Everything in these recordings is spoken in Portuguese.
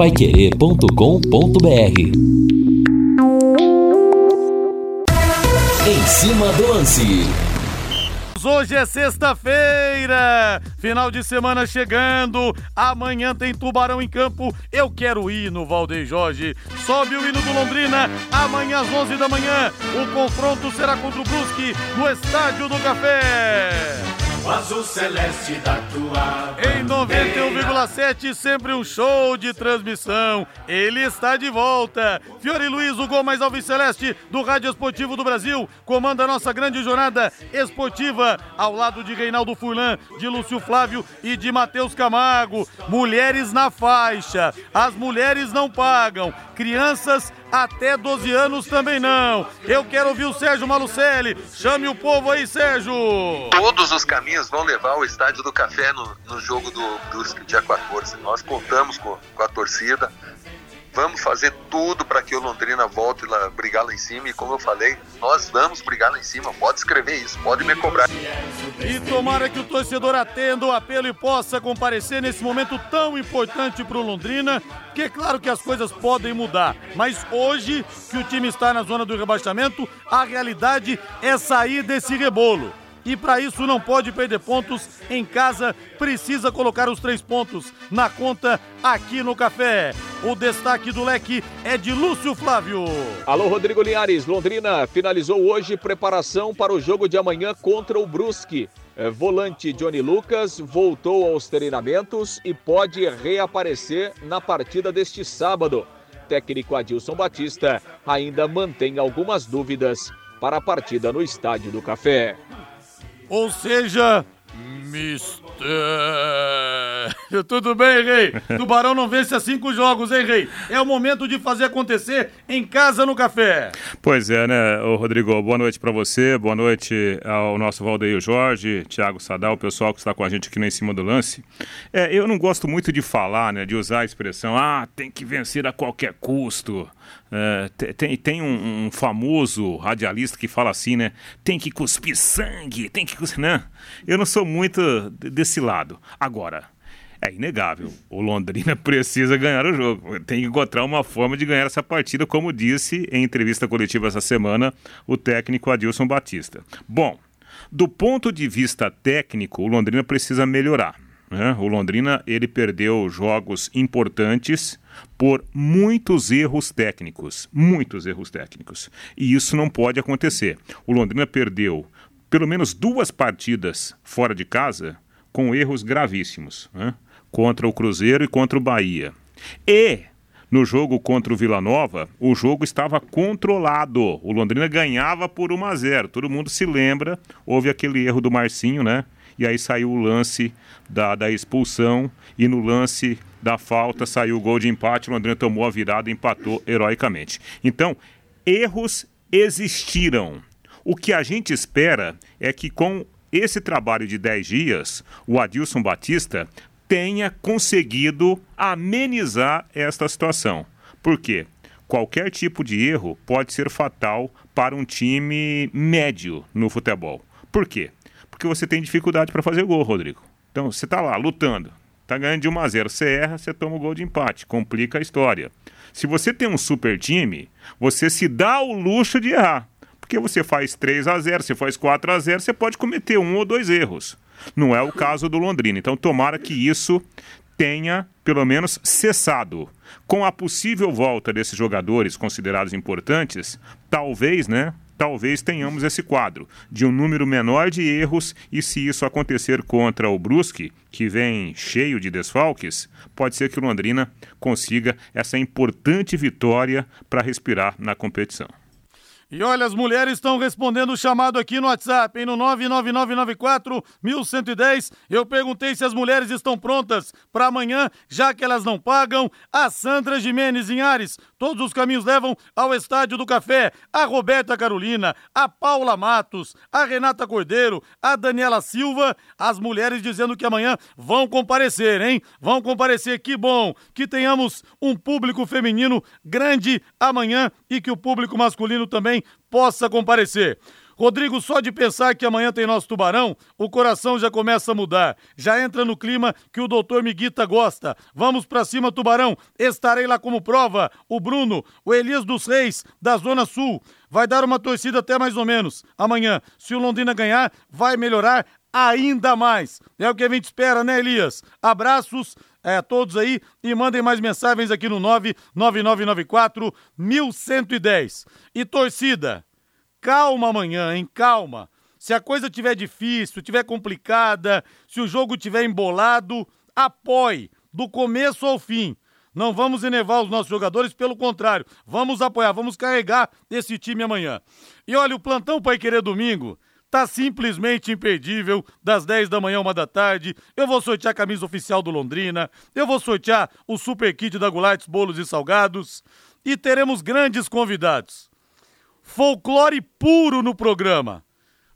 paiquerê.com.br Em cima do lance. Hoje é sexta-feira, final de semana chegando. Amanhã tem Tubarão em campo. Eu quero ir no Valdeir Jorge. Sobe o hino do Londrina. Amanhã às 11 da manhã, o confronto será contra o Brusque no Estádio do Café. O azul celeste da tua Em 91,7, sempre um show de transmissão. Ele está de volta. Fiore Luiz, o gol mais alves celeste do Rádio Esportivo do Brasil, comanda a nossa grande jornada esportiva ao lado de Reinaldo Furlan, de Lúcio Flávio e de Matheus Camargo. Mulheres na faixa. As mulheres não pagam. Crianças até 12 anos também não. Eu quero ouvir o Sérgio Malucelli. Chame o povo aí, Sérgio. Todos os caminhos vão levar ao Estádio do Café no, no jogo do dia 14. Nós contamos com, com a torcida. Vamos fazer tudo para que o Londrina volte lá, brigar lá em cima. E como eu falei, nós vamos brigar lá em cima. Pode escrever isso, pode me cobrar. E tomara que o torcedor atenda o apelo e possa comparecer nesse momento tão importante para o Londrina, porque é claro que as coisas podem mudar, mas hoje que o time está na zona do rebaixamento, a realidade é sair desse rebolo. E para isso não pode perder pontos em casa, precisa colocar os três pontos na conta aqui no Café. O destaque do leque é de Lúcio Flávio. Alô, Rodrigo Linhares. Londrina finalizou hoje preparação para o jogo de amanhã contra o Brusque. É, volante Johnny Lucas voltou aos treinamentos e pode reaparecer na partida deste sábado. Técnico Adilson Batista ainda mantém algumas dúvidas para a partida no Estádio do Café. Ou seja, mistério. Tudo bem, Rei? Tubarão não vence há cinco jogos, hein, Rei? É o momento de fazer acontecer em casa no café. Pois é, né, Ô, Rodrigo? Boa noite para você, boa noite ao nosso Valdeir Jorge, Thiago Sadal, o pessoal que está com a gente aqui no Em Cima do Lance. É, eu não gosto muito de falar, né, de usar a expressão, ah, tem que vencer a qualquer custo. É, te- tem tem um, um famoso radialista que fala assim, né? Tem que cuspir sangue, tem que cuspir. Né? Eu não sou muito de- desse lado. Agora, é inegável. O Londrina precisa ganhar o jogo. Tem que encontrar uma forma de ganhar essa partida, como disse em entrevista coletiva essa semana o técnico Adilson Batista. Bom, do ponto de vista técnico, o Londrina precisa melhorar. né? O Londrina ele perdeu jogos importantes por muitos erros técnicos, muitos erros técnicos. E isso não pode acontecer. O Londrina perdeu pelo menos duas partidas fora de casa com erros gravíssimos, né? contra o Cruzeiro e contra o Bahia. E no jogo contra o Vila Nova, o jogo estava controlado. O Londrina ganhava por 1 a 0. Todo mundo se lembra, houve aquele erro do Marcinho, né? E aí saiu o lance da, da expulsão e no lance da falta saiu o gol de empate. O Londrina tomou a virada e empatou heroicamente. Então, erros existiram. O que a gente espera é que com esse trabalho de 10 dias, o Adilson Batista tenha conseguido amenizar esta situação. Por quê? Qualquer tipo de erro pode ser fatal para um time médio no futebol. Por quê? Porque você tem dificuldade para fazer gol, Rodrigo. Então, você está lá lutando, está ganhando de 1 a 0, você erra, você toma o gol de empate, complica a história. Se você tem um super time, você se dá o luxo de errar. Porque você faz 3 a 0, você faz 4 a 0, você pode cometer um ou dois erros. Não é o caso do Londrina. Então, tomara que isso tenha, pelo menos, cessado. Com a possível volta desses jogadores considerados importantes, talvez, né? Talvez tenhamos esse quadro de um número menor de erros e se isso acontecer contra o Brusque, que vem cheio de desfalques, pode ser que o Londrina consiga essa importante vitória para respirar na competição. E olha, as mulheres estão respondendo o chamado aqui no WhatsApp, hein, no 99994 1110. Eu perguntei se as mulheres estão prontas para amanhã, já que elas não pagam. A Sandra Jimenez em Ares, todos os caminhos levam ao Estádio do Café. A Roberta Carolina, a Paula Matos, a Renata Cordeiro, a Daniela Silva, as mulheres dizendo que amanhã vão comparecer, hein? Vão comparecer, que bom que tenhamos um público feminino grande amanhã e que o público masculino também possa comparecer. Rodrigo, só de pensar que amanhã tem nosso tubarão, o coração já começa a mudar. Já entra no clima que o doutor Miguita gosta. Vamos pra cima, tubarão. Estarei lá como prova. O Bruno, o Elias dos Reis, da Zona Sul. Vai dar uma torcida até mais ou menos. Amanhã, se o Londrina ganhar, vai melhorar ainda mais. É o que a gente espera, né, Elias? Abraços a todos aí e mandem mais mensagens aqui no 99994 1110. E torcida, calma amanhã, hein? Calma. Se a coisa tiver difícil, tiver complicada, se o jogo tiver embolado, apoie do começo ao fim. Não vamos enervar os nossos jogadores, pelo contrário, vamos apoiar, vamos carregar esse time amanhã. E olha, o plantão Pai Querer Domingo tá simplesmente imperdível, das 10 da manhã, uma da tarde. Eu vou sortear a camisa oficial do Londrina, eu vou sortear o super kit da Gulates Bolos e Salgados e teremos grandes convidados folclore puro no programa.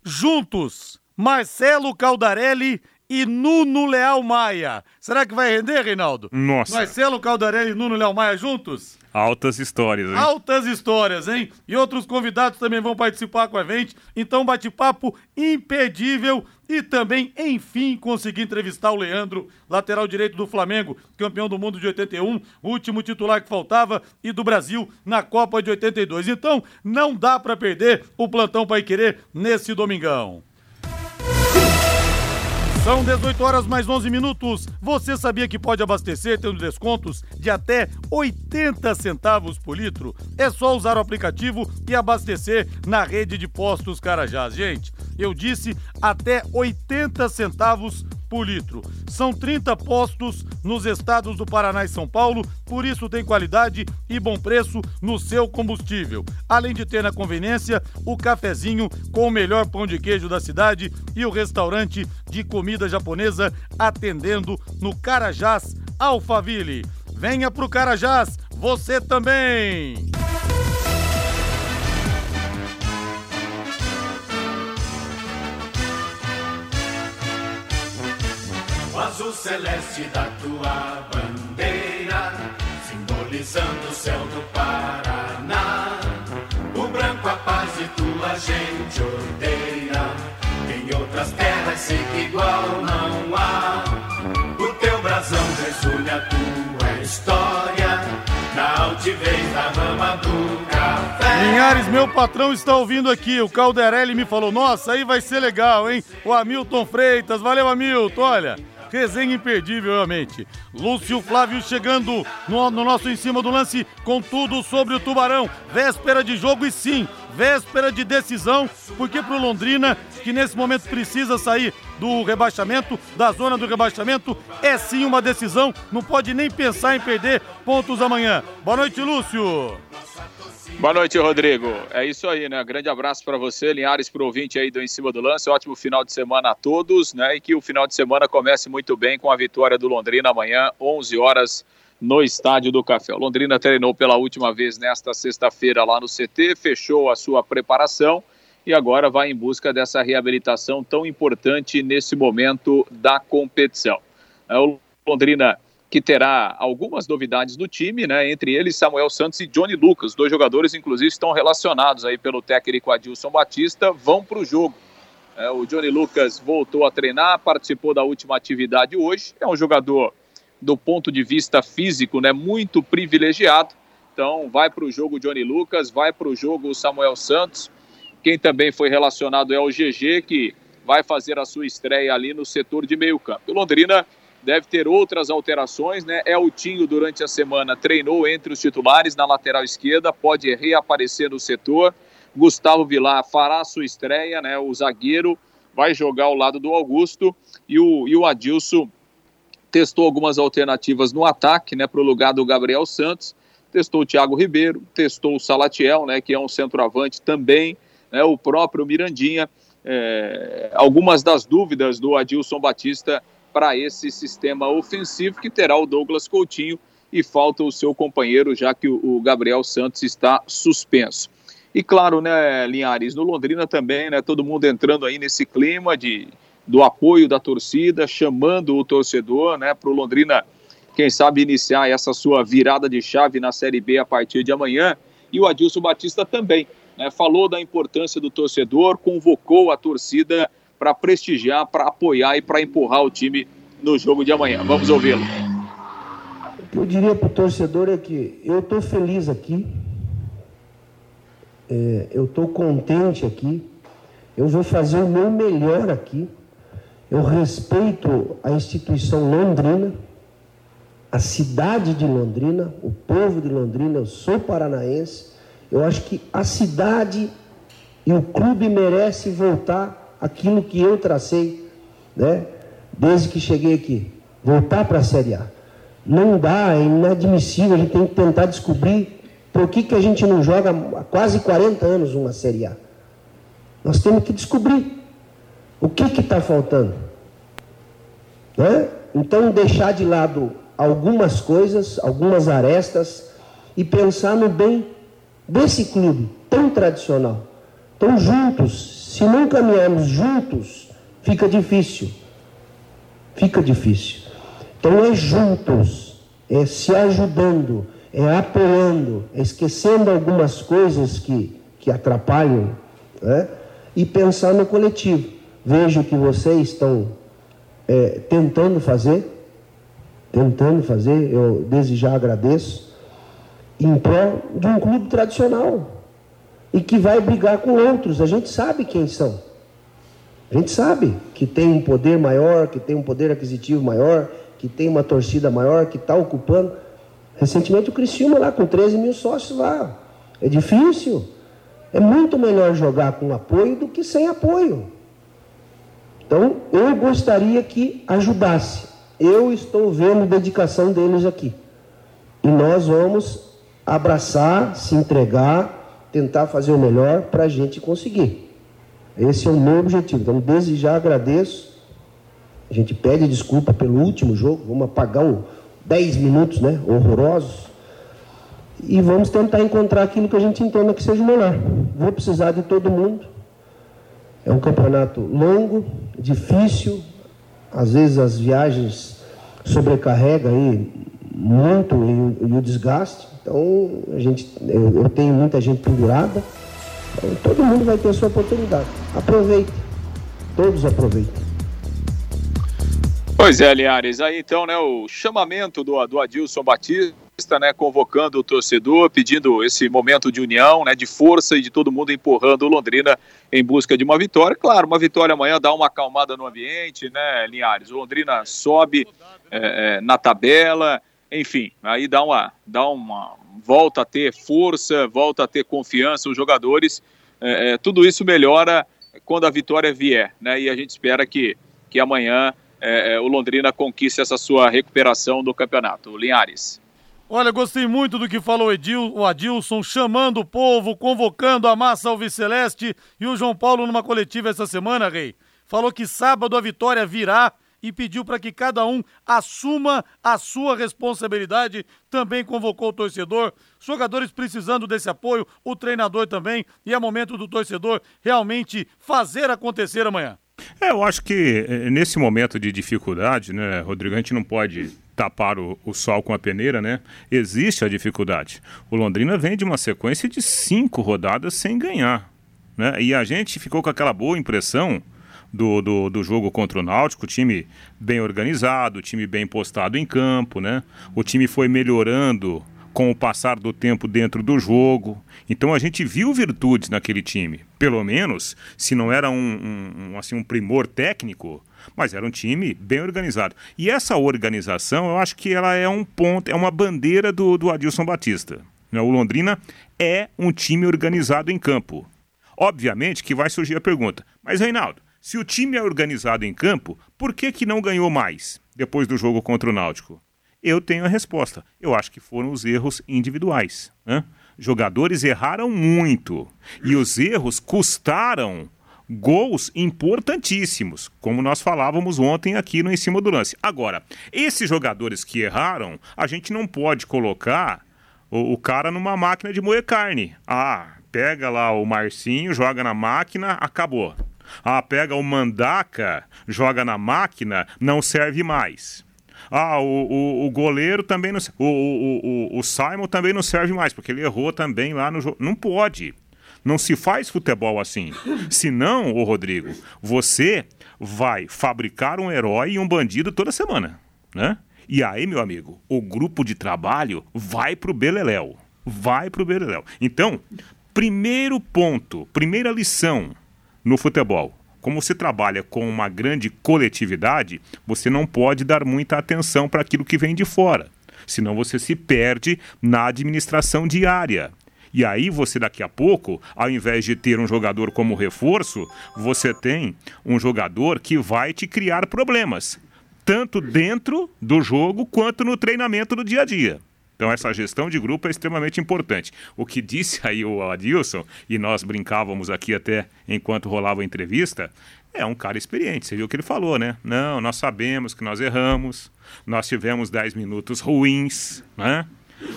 Juntos, Marcelo Caldarelli e Nuno Leal Maia. Será que vai render, Reinaldo? Nossa. Marcelo Caldarelli e Nuno Leal Maia juntos? Altas histórias, hein? Altas histórias, hein? E outros convidados também vão participar com a gente. Então, bate-papo impedível. E também, enfim, consegui entrevistar o Leandro, lateral direito do Flamengo, campeão do mundo de 81, último titular que faltava, e do Brasil na Copa de 82. Então, não dá para perder o plantão Pai Querer nesse domingão. São 18 horas mais 11 minutos. Você sabia que pode abastecer tendo descontos de até 80 centavos por litro? É só usar o aplicativo e abastecer na rede de postos Carajás. Gente, eu disse até 80 centavos por litro. São 30 postos nos estados do Paraná e São Paulo, por isso tem qualidade e bom preço no seu combustível. Além de ter na conveniência o cafezinho com o melhor pão de queijo da cidade e o restaurante de comida japonesa atendendo no Carajás Alphaville. Venha pro Carajás, você também! O azul celeste da tua bandeira, simbolizando o céu do Paraná. O branco a paz e tua gente odeia. Em outras terras sei que igual não há. O teu brasão resulha a tua história. Na altivez da rama do café. Linhares, meu patrão está ouvindo aqui. O Calderelli me falou: Nossa, aí vai ser legal, hein? O Hamilton Freitas. Valeu, Hamilton. Olha, resenha imperdível, realmente. Lúcio Flávio chegando no, no nosso em cima do lance com tudo sobre o Tubarão. Véspera de jogo e sim, véspera de decisão, porque pro Londrina, que nesse momento precisa sair do rebaixamento, da zona do rebaixamento, é sim uma decisão. Não pode nem pensar em perder pontos amanhã. Boa noite, Lúcio. Boa noite, Rodrigo. É isso aí, né? Grande abraço para você, Linhares, pro ouvinte aí do Em Cima do Lance. Ótimo final de semana a todos, né? E que o final de semana comece muito bem com a vitória do Londrina amanhã, 11 horas, no Estádio do Café. O Londrina treinou pela última vez nesta sexta-feira lá no CT, fechou a sua preparação e agora vai em busca dessa reabilitação tão importante nesse momento da competição. É, O Londrina que terá algumas novidades no time, né? Entre eles Samuel Santos e Johnny Lucas, dois jogadores inclusive estão relacionados aí pelo técnico Adilson Batista, vão para o jogo. É, o Johnny Lucas voltou a treinar, participou da última atividade hoje. É um jogador do ponto de vista físico, né? Muito privilegiado. Então vai para o jogo o Johnny Lucas, vai para o jogo o Samuel Santos. Quem também foi relacionado é o GG, que vai fazer a sua estreia ali no setor de meio campo. O Londrina deve ter outras alterações, né? Eltinho, durante a semana, treinou entre os titulares na lateral esquerda, pode reaparecer no setor. Gustavo Vilar fará sua estreia, né? O zagueiro vai jogar ao lado do Augusto e o, e o Adilson testou algumas alternativas no ataque, né? Para o lugar do Gabriel Santos. Testou o Thiago Ribeiro, testou o Salatiel, né? Que é um centroavante também, né? O próprio Mirandinha. É, algumas das dúvidas do Adilson Batista para esse sistema ofensivo que terá o Douglas Coutinho e falta o seu companheiro, já que o Gabriel Santos está suspenso. E claro, né, Linhares, no Londrina também, né, todo mundo entrando aí nesse clima de, do apoio da torcida, chamando o torcedor, né, para o Londrina, quem sabe, iniciar essa sua virada de chave na Série B a partir de amanhã. E o Adilson Batista também, né, falou da importância do torcedor, convocou a torcida para prestigiar, para apoiar e para empurrar o time no jogo de amanhã. Vamos ouvi-lo. O que eu diria para o torcedor é que eu estou feliz aqui, é, eu estou contente aqui, eu vou fazer o meu melhor aqui, eu respeito a instituição londrina, a cidade de Londrina, o povo de Londrina, eu sou paranaense, eu acho que a cidade e o clube merece voltar aquilo que eu tracei, né? Desde que cheguei aqui, voltar para a Série A. Não dá, é inadmissível, a gente tem que tentar descobrir por que, que a gente não joga há quase 40 anos uma Série A. Nós temos que descobrir o que está faltando. Né? Então, deixar de lado algumas coisas, algumas arestas e pensar no bem desse clube tão tradicional. Então, juntos, se não caminharmos juntos, fica difícil. Fica difícil. Então, é juntos, é se ajudando, é apoiando, é esquecendo algumas coisas que, que atrapalham, né? e pensar no coletivo. Vejo que vocês estão é, tentando fazer, tentando fazer, eu desde já agradeço, em prol de um clube tradicional e que vai brigar com outros. A gente sabe quem são. A gente sabe que tem um poder maior, que tem um poder aquisitivo maior, que tem uma torcida maior, que está ocupando. Recentemente o Criciúma lá com 13 mil sócios lá. É difícil. É muito melhor jogar com apoio do que sem apoio. Então eu gostaria que ajudasse. Eu estou vendo dedicação deles aqui. E nós vamos abraçar, se entregar, tentar fazer o melhor para a gente conseguir. Esse é o meu objetivo. Então, desde já agradeço. A gente pede desculpa pelo último jogo. Vamos apagar um 10 minutos né, horrorosos. E vamos tentar encontrar aquilo que a gente entenda que seja melhor. Vou precisar de todo mundo. É um campeonato longo, difícil, às vezes as viagens sobrecarrega aí muito e, e o desgaste. Então a gente, eu, eu, tenho muita gente pendurada. Então, todo mundo vai ter a sua oportunidade. Aproveite. Todos aproveitem. Pois é, Linhares. Aí então, né, o chamamento do, do Adilson Batista né, convocando o torcedor, pedindo esse momento de união, né, de força e de todo mundo empurrando o Londrina em busca de uma vitória. Claro, uma vitória amanhã dá uma acalmada no ambiente, né, Linhares? O Londrina sobe é, é, na tabela, enfim, aí dá uma, dá uma volta a ter força, volta a ter confiança os jogadores. É, é tudo isso melhora quando a vitória vier, né? E a gente espera que, que amanhã é, é, o Londrina conquiste essa sua recuperação do campeonato. Linhares. Olha, gostei muito do que falou o Adilson, chamando o povo, convocando a massa alviceleste e o João Paulo numa coletiva essa semana, Rei. Falou que sábado a vitória virá e pediu para que cada um assuma a sua responsabilidade. Também convocou o torcedor, jogadores precisando desse apoio, o treinador também, e é momento do torcedor realmente fazer acontecer amanhã. É, eu acho que eh, nesse momento de dificuldade, né, Rodrigo, a gente não pode tapar o, o, sol com a peneira, né? Existe a dificuldade. O Londrina vem de uma sequência de cinco rodadas sem ganhar, né? E a gente ficou com aquela boa impressão do, do, do jogo contra o Náutico, time bem organizado, time bem postado em campo, né? O time foi melhorando com o passar do tempo dentro do jogo. Então a gente viu virtudes naquele time. Pelo menos, se não era um, um, um, assim, um primor técnico, mas era um time bem organizado. E essa organização, eu acho que ela é um ponto, é uma bandeira do, do Adilson Batista. Né? O Londrina é um time organizado em campo. Obviamente que vai surgir a pergunta, mas Reinaldo, se o time é organizado em campo, por que, que não ganhou mais depois do jogo contra o Náutico? Eu tenho a resposta. Eu acho que foram os erros individuais. Né? Jogadores erraram muito e os erros custaram gols importantíssimos, como nós falávamos ontem aqui no Em Cima do Lance. Agora, esses jogadores que erraram, a gente não pode colocar o, o cara numa máquina de moer carne. Ah, pega lá o Marcinho, joga na máquina, acabou. Ah, pega o Mandaca, joga na máquina, não serve mais. Ah, o, o, o goleiro também não. O, o, o, o Simon também não serve mais, porque ele errou também lá no jogo. Não pode. Não se faz futebol assim. Senão, ô Rodrigo, você vai fabricar um herói e um bandido toda semana, né? E aí, meu amigo, o grupo de trabalho vai pro Beleléu. Vai pro Beleléu. Então, primeiro ponto, primeira lição no futebol. Como você trabalha com uma grande coletividade, você não pode dar muita atenção para aquilo que vem de fora. Senão você se perde na administração diária. E aí você daqui a pouco, ao invés de ter um jogador como reforço, você tem um jogador que vai te criar problemas, tanto dentro do jogo quanto no treinamento do dia a dia. Então essa gestão de grupo é extremamente importante. O que disse aí o Adilson, e nós brincávamos aqui até enquanto rolava a entrevista, é um cara experiente. Você viu o que ele falou, né? Não, nós sabemos que nós erramos, nós tivemos 10 minutos ruins, né?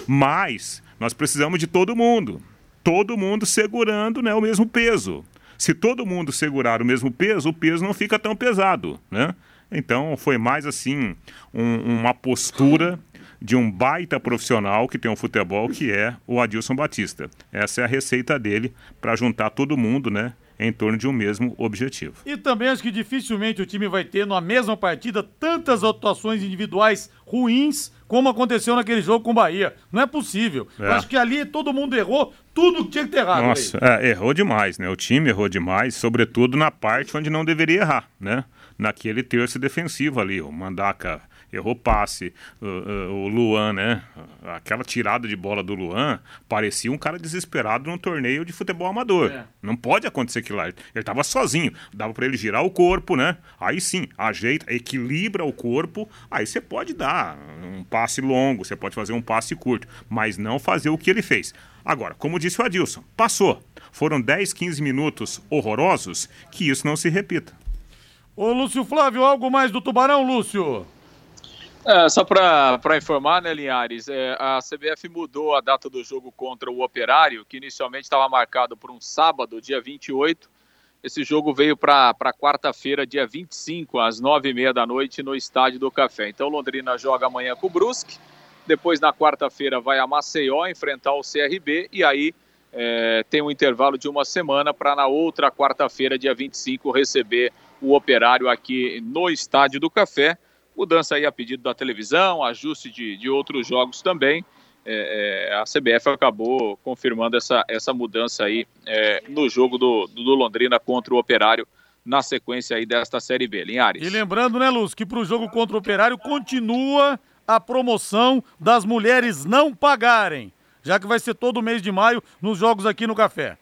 Mas nós precisamos de todo mundo. Todo mundo segurando né, o mesmo peso. Se todo mundo segurar o mesmo peso, o peso não fica tão pesado, né? Então foi mais assim um, uma postura de um baita profissional que tem um futebol que é o Adilson Batista. Essa é a receita dele para juntar todo mundo, né? Em torno de um mesmo objetivo. E também acho que dificilmente o time vai ter na mesma partida tantas atuações individuais ruins como aconteceu naquele jogo com o Bahia. Não é possível. É. Acho que ali todo mundo errou tudo que tinha que ter errado. Nossa, é, errou demais, né? O time errou demais, sobretudo na parte onde não deveria errar, né? Naquele terço defensivo ali, o Mandaca errou passe. O, o, Luan, né? Aquela tirada de bola do Luan parecia um cara desesperado num torneio de futebol amador. É. Não pode acontecer aquilo lá. Ele estava sozinho. Dava para ele girar o corpo, né? Aí sim, ajeita, equilibra o corpo. Aí você pode dar um passe longo, você pode fazer um passe curto, mas não fazer o que ele fez. Agora, como disse o Adilson, passou. Foram 10, 15 minutos horrorosos, que isso não se repita. Ô Lúcio Flávio, algo mais do Tubarão, Lúcio? É, só para informar, né, Linhares, é, a CBF mudou a data do jogo contra o Operário, que inicialmente estava marcado por um sábado, dia 28. Esse jogo veio para quarta-feira, dia 25, às 9h30 da noite, no Estádio do Café. Então, Londrina joga amanhã com o Brusque, depois na quarta-feira vai a Maceió enfrentar o CRB, e aí é, tem um intervalo de uma semana para na outra quarta-feira, dia 25, receber o Operário aqui no Estádio do Café. Mudança aí a pedido da televisão, ajuste de, de outros jogos também. É, é, a CBF acabou confirmando essa, essa mudança aí é, no jogo do, do Londrina contra o Operário na sequência aí desta Série B. Linhares. E lembrando, né, Luz, que para o jogo contra o Operário continua a promoção das mulheres não pagarem, já que vai ser todo mês de maio nos jogos aqui no Café.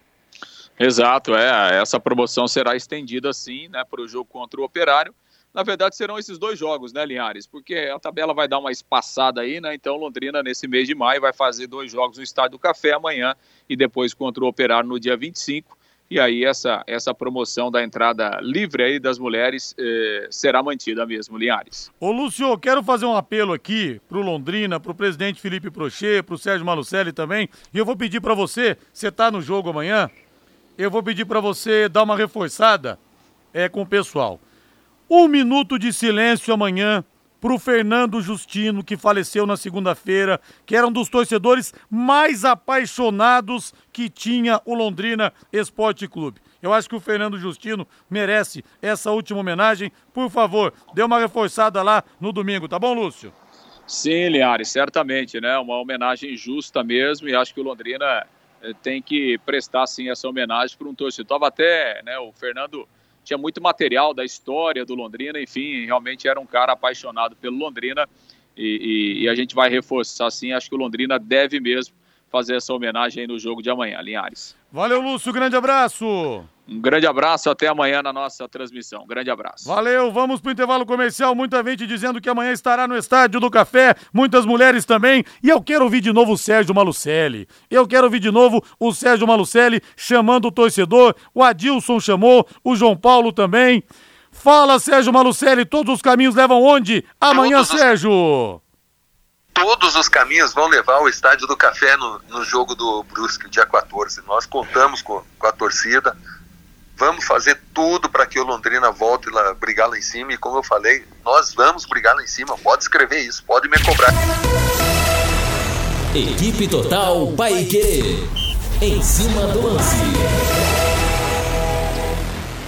Exato, é. Essa promoção será estendida sim, né, para o jogo contra o Operário na verdade serão esses dois jogos, né, Linhares? Porque a tabela vai dar uma espaçada aí, né? Então Londrina nesse mês de maio vai fazer dois jogos no Estádio do Café amanhã e depois contra o Operário no dia 25. E aí essa, essa promoção da entrada livre aí das mulheres eh, será mantida mesmo, Linhares. Ô Lúcio, quero fazer um apelo aqui pro Londrina, pro presidente Felipe Prochê, pro Sérgio Malucelli também, e eu vou pedir para você, você tá no jogo amanhã, eu vou pedir para você dar uma reforçada é, com o pessoal. Um minuto de silêncio amanhã para o Fernando Justino, que faleceu na segunda-feira, que era um dos torcedores mais apaixonados que tinha o Londrina Esporte Clube. Eu acho que o Fernando Justino merece essa última homenagem. Por favor, dê uma reforçada lá no domingo, tá bom, Lúcio? Sim, Liares, certamente, né? Uma homenagem justa mesmo e acho que o Londrina eh, tem que prestar sim essa homenagem para um torcedor. Tava até, né, o Fernando tinha muito material da história do Londrina, enfim, realmente era um cara apaixonado pelo Londrina e, e, e a gente vai reforçar assim, acho que o Londrina deve mesmo fazer essa homenagem no jogo de amanhã, Linhares. Valeu, Lúcio, grande abraço! Um grande abraço, até amanhã na nossa transmissão. Um grande abraço. Valeu, vamos para o intervalo comercial. Muita gente dizendo que amanhã estará no Estádio do Café, muitas mulheres também. E eu quero ouvir de novo o Sérgio Malucelli. Eu quero ouvir de novo o Sérgio Malucelli chamando o torcedor. O Adilson chamou, o João Paulo também. Fala, Sérgio Malucelli, todos os caminhos levam onde? Amanhã, todos Sérgio! Os... Todos os caminhos vão levar ao Estádio do Café no, no jogo do Brusque, dia 14. Nós contamos com, com a torcida Vamos fazer tudo para que o Londrina volte lá, brigar lá em cima. E como eu falei, nós vamos brigar lá em cima. Pode escrever isso, pode me cobrar. Equipe Total Paique. Em cima do lance.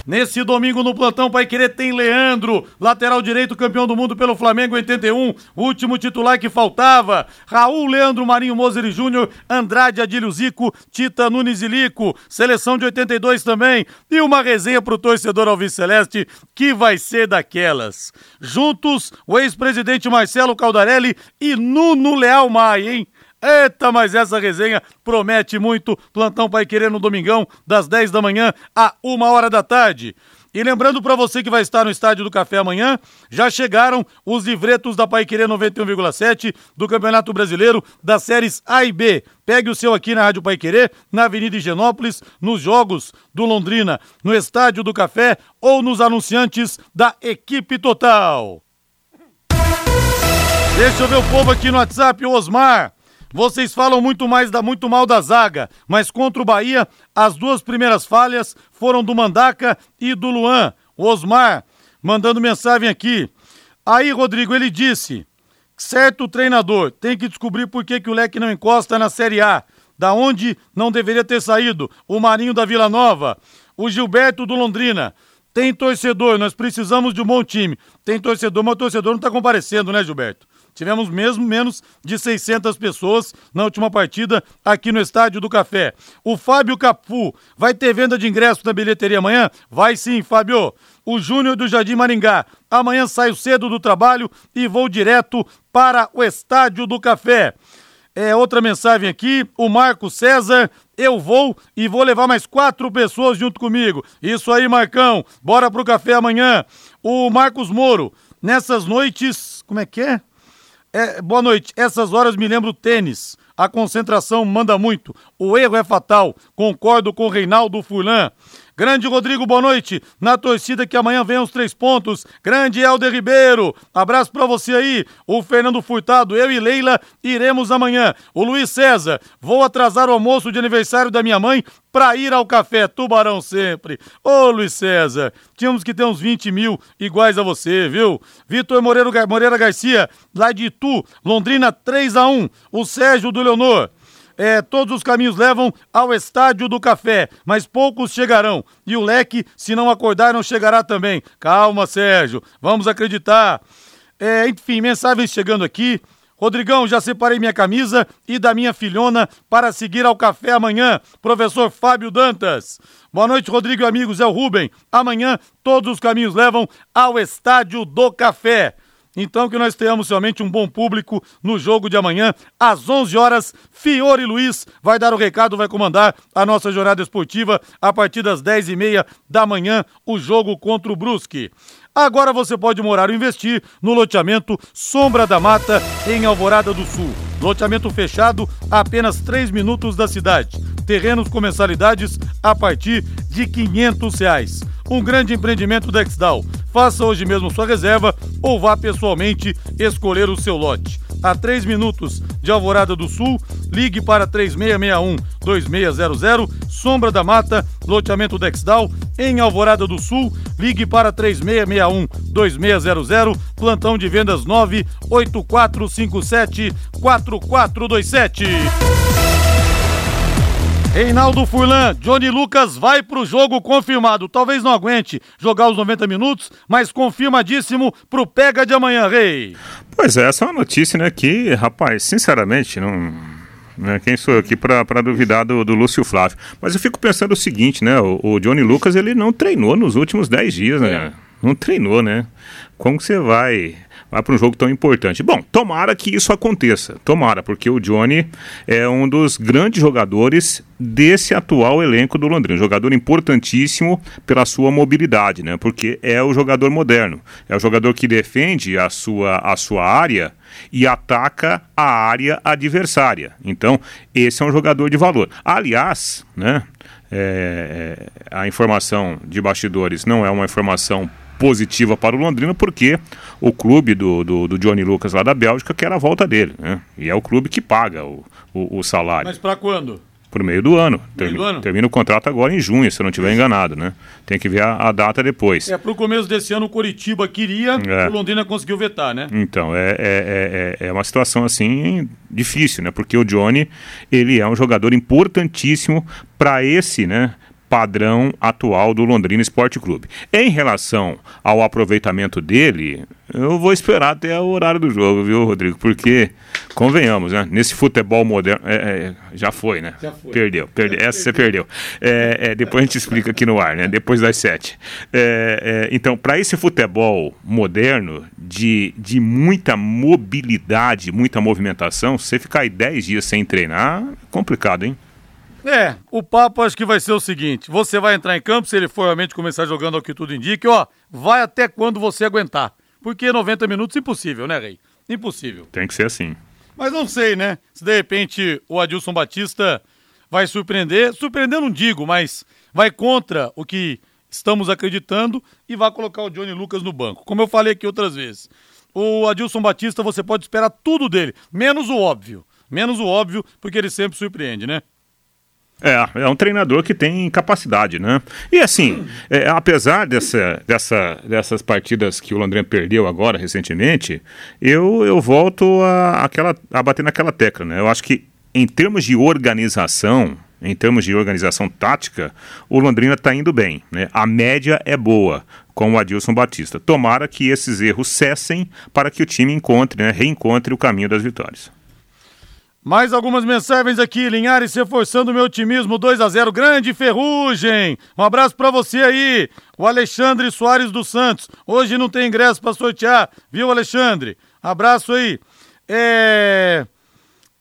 Nesse domingo no plantão Pai Querer tem Leandro, lateral direito campeão do mundo pelo Flamengo 81, último titular que faltava. Raul Leandro Marinho Moser Júnior, Andrade Adílio Zico, Tita Nunes e Lico, seleção de 82 também. E uma resenha pro torcedor Alves Celeste que vai ser daquelas. Juntos, o ex-presidente Marcelo Caldarelli e Nuno Leal Maia, hein? Eita, mas essa resenha promete muito. Plantão Pai Querer no domingão, das 10 da manhã a 1 hora da tarde. E lembrando para você que vai estar no Estádio do Café amanhã, já chegaram os livretos da Pai Querer 91,7 do Campeonato Brasileiro das séries A e B. Pegue o seu aqui na Rádio Pai Querer, na Avenida Higienópolis, nos jogos do Londrina, no Estádio do Café ou nos anunciantes da equipe total. Deixa eu ver o povo aqui no WhatsApp, o Osmar. Vocês falam muito mais da muito mal da zaga, mas contra o Bahia, as duas primeiras falhas foram do Mandaca e do Luan. O Osmar mandando mensagem aqui. Aí, Rodrigo, ele disse: certo treinador tem que descobrir por que, que o Leque não encosta na Série A. Da onde não deveria ter saído o Marinho da Vila Nova, o Gilberto do Londrina. Tem torcedor, nós precisamos de um bom time. Tem torcedor, mas o torcedor não está comparecendo, né, Gilberto? Tivemos mesmo menos de 600 pessoas na última partida aqui no Estádio do Café. O Fábio Capu vai ter venda de ingressos na bilheteria amanhã? Vai sim, Fábio. O Júnior do Jardim Maringá. Amanhã saio cedo do trabalho e vou direto para o Estádio do Café. É outra mensagem aqui, o Marco César, eu vou e vou levar mais quatro pessoas junto comigo. Isso aí, Marcão, bora pro café amanhã. O Marcos Moro, nessas noites, como é que é? É, boa noite. Essas horas me lembro tênis. A concentração manda muito. O erro é fatal. Concordo com o Reinaldo Furlan. Grande Rodrigo, boa noite. Na torcida que amanhã vem os três pontos. Grande Helder Ribeiro. Abraço para você aí. O Fernando Furtado, eu e Leila iremos amanhã. O Luiz César, vou atrasar o almoço de aniversário da minha mãe para ir ao café Tubarão sempre. Ô Luiz César, tínhamos que ter uns 20 mil iguais a você, viu? Vitor Moreira, Moreira Garcia, lá de Itu, Londrina 3 a 1 O Sérgio do Leonor. É, todos os caminhos levam ao Estádio do Café, mas poucos chegarão. E o leque, se não acordar, não chegará também. Calma, Sérgio, vamos acreditar. É, enfim, mensagens chegando aqui. Rodrigão, já separei minha camisa e da minha filhona para seguir ao café amanhã. Professor Fábio Dantas. Boa noite, Rodrigo e amigos. É o Rubem. Amanhã todos os caminhos levam ao Estádio do Café. Então que nós tenhamos somente um bom público no jogo de amanhã, às 11 horas. Fiore Luiz vai dar o recado, vai comandar a nossa jornada esportiva a partir das 10 e meia da manhã, o jogo contra o Brusque. Agora você pode morar ou investir no loteamento Sombra da Mata, em Alvorada do Sul. Loteamento fechado a apenas 3 minutos da cidade. Terrenos com mensalidades a partir de 500 reais um grande empreendimento da Exdal. Faça hoje mesmo sua reserva ou vá pessoalmente escolher o seu lote. A 3 minutos de Alvorada do Sul, ligue para 3661-2600, Sombra da Mata, loteamento Dexdal, em Alvorada do Sul, ligue para 3661-2600, plantão de vendas 98457-4427. Reinaldo Furlan, Johnny Lucas vai pro jogo confirmado. Talvez não aguente jogar os 90 minutos, mas confirmadíssimo pro pega de amanhã, Rei. Pois é, essa é uma notícia, né, que, rapaz, sinceramente, não... Né, quem sou eu aqui para duvidar do, do, Lúcio Flávio? Mas eu fico pensando o seguinte, né? O, o Johnny Lucas ele não treinou nos últimos 10 dias, né? É. Não treinou, né? Como você vai vai para um jogo tão importante. Bom, tomara que isso aconteça, tomara, porque o Johnny é um dos grandes jogadores desse atual elenco do Londrina, um jogador importantíssimo pela sua mobilidade, né? Porque é o jogador moderno, é o jogador que defende a sua, a sua área e ataca a área adversária. Então, esse é um jogador de valor. Aliás, né? É, é a informação de bastidores não é uma informação positiva para o Londrina, porque o clube do, do, do, Johnny Lucas lá da Bélgica quer a volta dele, né? E é o clube que paga o, o, o salário. Mas para quando? Por meio do ano. Meio do ano? Termina o contrato agora em junho, se eu não estiver enganado, né? Tem que ver a, a data depois. É, pro começo desse ano o Coritiba queria, É. o Londrina conseguiu vetar, né? Então, é, é, é, é- é uma situação assim difícil, né? Porque o Johnny, ele é um jogador importantíssimo para esse, né? Padrão atual do Londrina Esporte Clube. Em relação ao aproveitamento dele, eu vou esperar até o horário do jogo, viu, Rodrigo? Porque, convenhamos, né? Nesse futebol moderno. é, é, já foi, né? Já foi. Perdeu, perdeu. Essa você perdeu. É, é, depois a gente explica aqui no ar, né? Depois das sete. É, é, então, para esse futebol moderno, de, de muita mobilidade, muita movimentação, você ficar aí 10 dias sem treinar, complicado, hein? É, o papo acho que vai ser o seguinte: você vai entrar em campo, se ele for realmente começar jogando ao que tudo indica, ó, vai até quando você aguentar. Porque 90 minutos impossível, né, Rei? Impossível. Tem que ser assim. Mas não sei, né? Se de repente o Adilson Batista vai surpreender. Surpreender não digo, mas vai contra o que estamos acreditando e vai colocar o Johnny Lucas no banco. Como eu falei aqui outras vezes. O Adilson Batista, você pode esperar tudo dele, menos o óbvio. Menos o óbvio, porque ele sempre surpreende, né? É, é um treinador que tem capacidade, né? E assim, é, apesar dessa, dessa, dessas partidas que o Londrina perdeu agora, recentemente, eu, eu volto a, aquela, a bater naquela tecla, né? Eu acho que em termos de organização, em termos de organização tática, o Londrina está indo bem, né? A média é boa com o Adilson Batista. Tomara que esses erros cessem para que o time encontre, né, reencontre o caminho das vitórias. Mais algumas mensagens aqui, Linhares reforçando o meu otimismo, 2 a 0 grande Ferrugem. Um abraço pra você aí, o Alexandre Soares dos Santos. Hoje não tem ingresso pra sortear, viu, Alexandre? Abraço aí. É...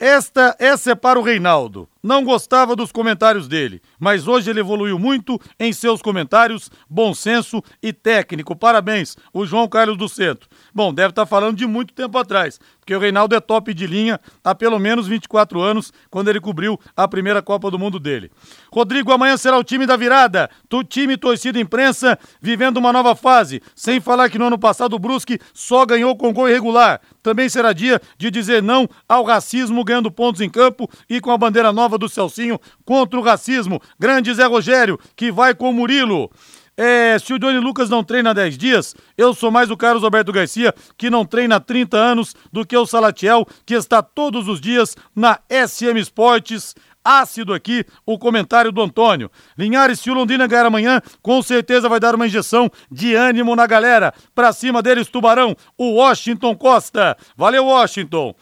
Esta, essa é para o Reinaldo. Não gostava dos comentários dele, mas hoje ele evoluiu muito em seus comentários, bom senso e técnico. Parabéns, o João Carlos do Centro. Bom, deve estar falando de muito tempo atrás, porque o Reinaldo é top de linha há pelo menos 24 anos, quando ele cobriu a primeira Copa do Mundo dele. Rodrigo, amanhã será o time da virada. Tu time, torcida, imprensa, vivendo uma nova fase. Sem falar que no ano passado o Brusque só ganhou com gol irregular. Também será dia de dizer não ao racismo, ganhando pontos em campo e com a bandeira nova do Celcinho contra o racismo. Grande Zé Rogério, que vai com o Murilo. É, se o Johnny Lucas não treina há 10 dias, eu sou mais o Carlos Alberto Garcia, que não treina há 30 anos, do que o Salatiel, que está todos os dias na SM Esportes. Ácido aqui o comentário do Antônio. Linhares, se o Londrina ganhar amanhã, com certeza vai dar uma injeção de ânimo na galera. Pra cima deles, Tubarão, o Washington Costa. Valeu, Washington.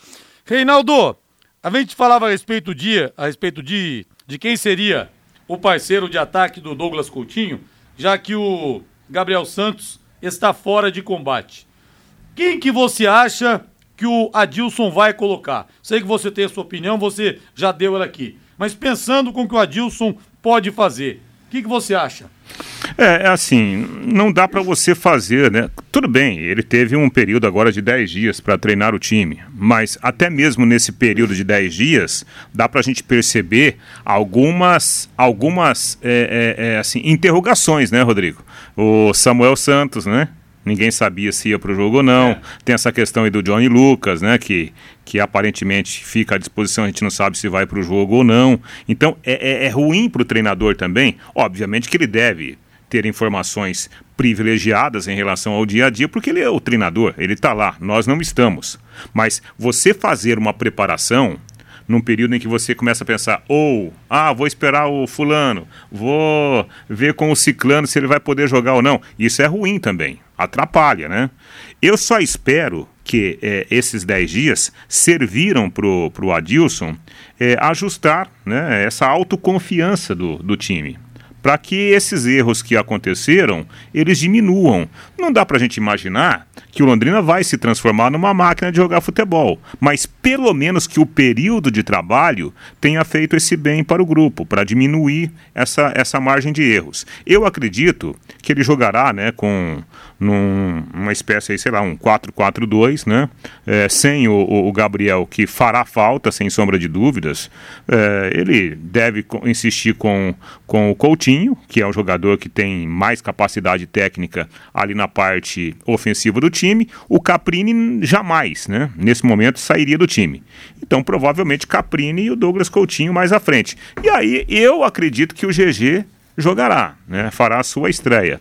Reinaldo, a gente falava a respeito dia, a respeito de, de quem seria o parceiro de ataque do Douglas Coutinho, já que o Gabriel Santos está fora de combate. Quem que você acha que o Adilson vai colocar? Sei que você tem a sua opinião, você já deu ela aqui. Mas pensando com o que o Adilson pode fazer, o que, que você acha? É, é assim, não dá para você fazer, né? Tudo bem, ele teve um período agora de 10 dias para treinar o time, mas até mesmo nesse período de 10 dias, dá para a gente perceber algumas, algumas é, é, é, assim, interrogações, né, Rodrigo? O Samuel Santos, né? Ninguém sabia se ia para o jogo ou não. Tem essa questão aí do Johnny Lucas, né? Que, que aparentemente fica à disposição, a gente não sabe se vai para o jogo ou não. Então é, é, é ruim para o treinador também. Obviamente que ele deve ter informações privilegiadas em relação ao dia a dia, porque ele é o treinador, ele está lá, nós não estamos. Mas você fazer uma preparação num período em que você começa a pensar, ou, ah, vou esperar o fulano, vou ver com o ciclano se ele vai poder jogar ou não. Isso é ruim também, atrapalha, né? Eu só espero que é, esses 10 dias serviram para o Adilson é, ajustar né, essa autoconfiança do, do time para que esses erros que aconteceram, eles diminuam. Não dá para a gente imaginar que o Londrina vai se transformar numa máquina de jogar futebol, mas pelo menos que o período de trabalho tenha feito esse bem para o grupo, para diminuir essa, essa margem de erros. Eu acredito que ele jogará né, com num, uma espécie, aí, sei lá, um 4-4-2, né, é, sem o, o, Gabriel, que fará falta, sem sombra de dúvidas. É, ele deve insistir com, com o Coutinho, que é um jogador que tem mais capacidade técnica ali na parte ofensiva do do time, o Caprini jamais, né? Nesse momento sairia do time. Então, provavelmente Caprini e o Douglas Coutinho mais à frente. E aí eu acredito que o GG jogará, né? Fará a sua estreia.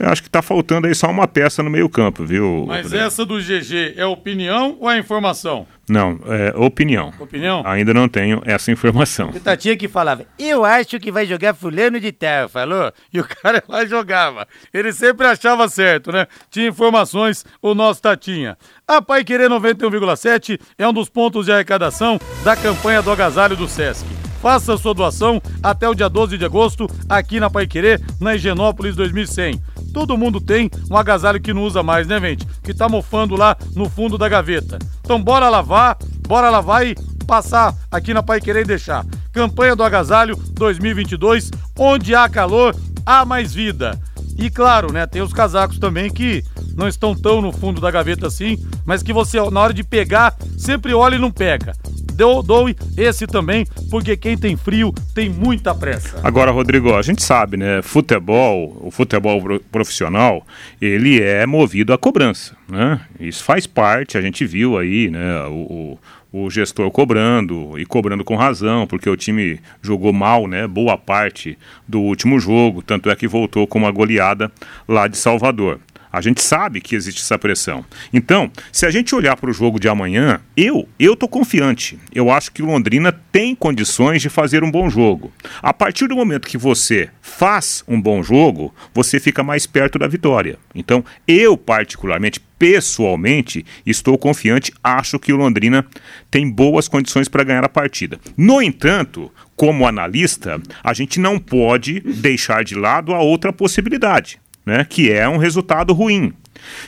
Eu acho que está faltando aí só uma peça no meio-campo, viu? Mas Rodrigo? essa do GG é opinião ou é informação? Não, é opinião. Opinião? Ainda não tenho essa informação. O Tatinha que falava, eu acho que vai jogar fulano de tal, falou? E o cara lá jogava. Ele sempre achava certo, né? Tinha informações, o nosso Tatinha. A Pai Querer 91,7 é um dos pontos de arrecadação da campanha do agasalho do Sesc. Faça sua doação até o dia 12 de agosto aqui na Pai Querer, na Higienópolis 2100. Todo mundo tem um agasalho que não usa mais, né, gente? Que tá mofando lá no fundo da gaveta. Então bora lavar, bora lavar e passar aqui na Pai Querer e deixar. Campanha do agasalho 2022, onde há calor, há mais vida. E claro, né, tem os casacos também que não estão tão no fundo da gaveta assim, mas que você, na hora de pegar, sempre olha e não pega. Doe esse também, porque quem tem frio tem muita pressa. Agora, Rodrigo, a gente sabe, né? Futebol, o futebol pro- profissional, ele é movido à cobrança, né? Isso faz parte, a gente viu aí, né? O, o, o gestor cobrando e cobrando com razão, porque o time jogou mal, né? Boa parte do último jogo, tanto é que voltou com uma goleada lá de Salvador. A gente sabe que existe essa pressão. Então, se a gente olhar para o jogo de amanhã, eu eu tô confiante. Eu acho que o Londrina tem condições de fazer um bom jogo. A partir do momento que você faz um bom jogo, você fica mais perto da vitória. Então, eu particularmente, pessoalmente, estou confiante, acho que o Londrina tem boas condições para ganhar a partida. No entanto, como analista, a gente não pode deixar de lado a outra possibilidade né, que é um resultado ruim.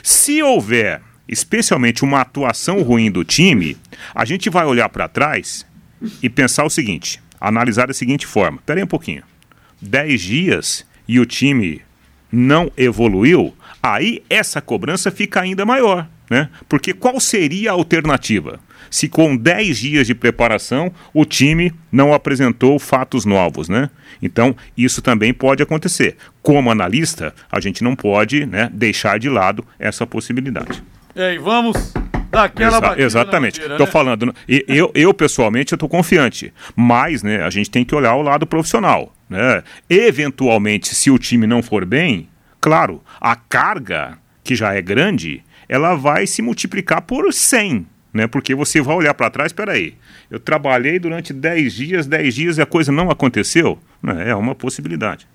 Se houver, especialmente, uma atuação ruim do time, a gente vai olhar para trás e pensar o seguinte: analisar da seguinte forma: peraí um pouquinho, 10 dias e o time não evoluiu, aí essa cobrança fica ainda maior. Né? Porque qual seria a alternativa? Se com 10 dias de preparação o time não apresentou fatos novos, né? Então, isso também pode acontecer. Como analista, a gente não pode né, deixar de lado essa possibilidade. É, e vamos dar aquela Exa- exatamente. Estou né? falando. Eu, eu pessoalmente, eu estou confiante. Mas, né, a gente tem que olhar o lado profissional. Né? Eventualmente, se o time não for bem, claro, a carga, que já é grande, ela vai se multiplicar por 100. Né? Porque você vai olhar para trás, espera aí, eu trabalhei durante 10 dias, 10 dias e a coisa não aconteceu? É uma possibilidade.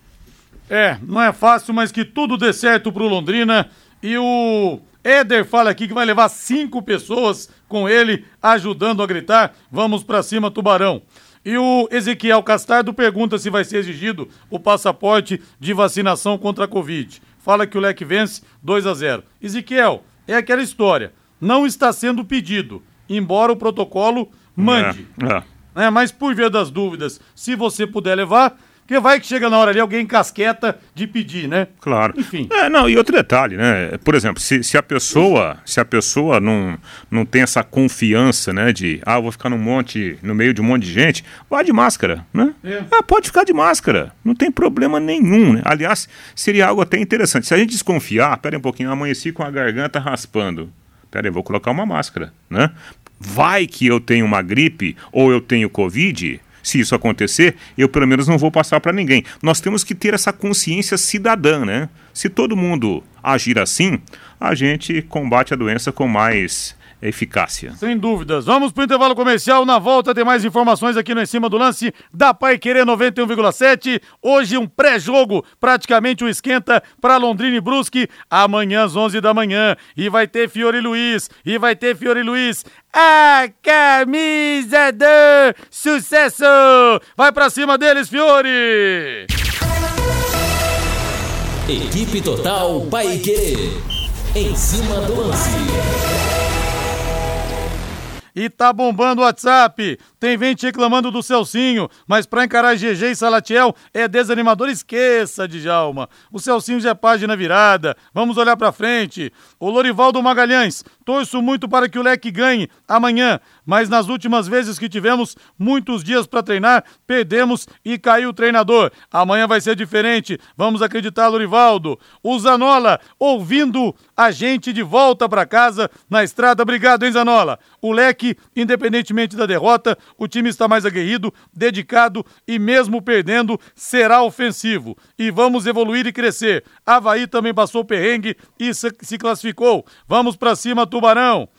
É, não é fácil, mas que tudo dê certo pro Londrina. E o Éder fala aqui que vai levar cinco pessoas com ele ajudando a gritar: Vamos pra cima, Tubarão. E o Ezequiel Castardo pergunta se vai ser exigido o passaporte de vacinação contra a Covid. Fala que o leque vence 2 a 0. Ezequiel, é aquela história. Não está sendo pedido, embora o protocolo mande. É, é. né? Mas por via das dúvidas, se você puder levar, porque vai que chega na hora ali alguém casqueta de pedir, né? Claro. Enfim. É, não, e outro detalhe, né? Por exemplo, se, se a pessoa, se a pessoa não, não tem essa confiança, né, de ah, eu vou ficar num monte, no meio de um monte de gente, vá de máscara, né? É. Ah, pode ficar de máscara, não tem problema nenhum, né? Aliás, seria algo até interessante. Se a gente desconfiar, pera um pouquinho, eu amanheci com a garganta raspando. Pera aí, vou colocar uma máscara, né? Vai que eu tenho uma gripe ou eu tenho covid, se isso acontecer, eu pelo menos não vou passar para ninguém. Nós temos que ter essa consciência cidadã, né? Se todo mundo agir assim, a gente combate a doença com mais eficácia. Sem dúvidas. Vamos pro intervalo comercial. Na volta tem mais informações aqui no Em Cima do Lance da Pai Querer 91,7. Hoje um pré-jogo, praticamente um esquenta para Londrina e Brusque. Amanhã às 11 da manhã. E vai ter Fiore Luiz. E vai ter Fiore Luiz. A camisa do sucesso. Vai pra cima deles, Fiore. Equipe Total Paique. Em cima do lance. E tá bombando o WhatsApp. Tem gente reclamando do Celcinho, mas pra encarar GG e Salatiel é desanimador. Esqueça, Djalma. O Celcinho já é página virada. Vamos olhar pra frente. O Lorivaldo Magalhães. Torço muito para que o Leque ganhe amanhã, mas nas últimas vezes que tivemos muitos dias para treinar, perdemos e caiu o treinador. Amanhã vai ser diferente. Vamos acreditar, Lorivaldo. O Zanola ouvindo a gente de volta para casa na estrada. Obrigado, hein, Zanola? O Leque, independentemente da derrota, o time está mais aguerrido, dedicado e mesmo perdendo, será ofensivo. E vamos evoluir e crescer. Havaí também passou perrengue e se classificou. Vamos para cima, Tubarão.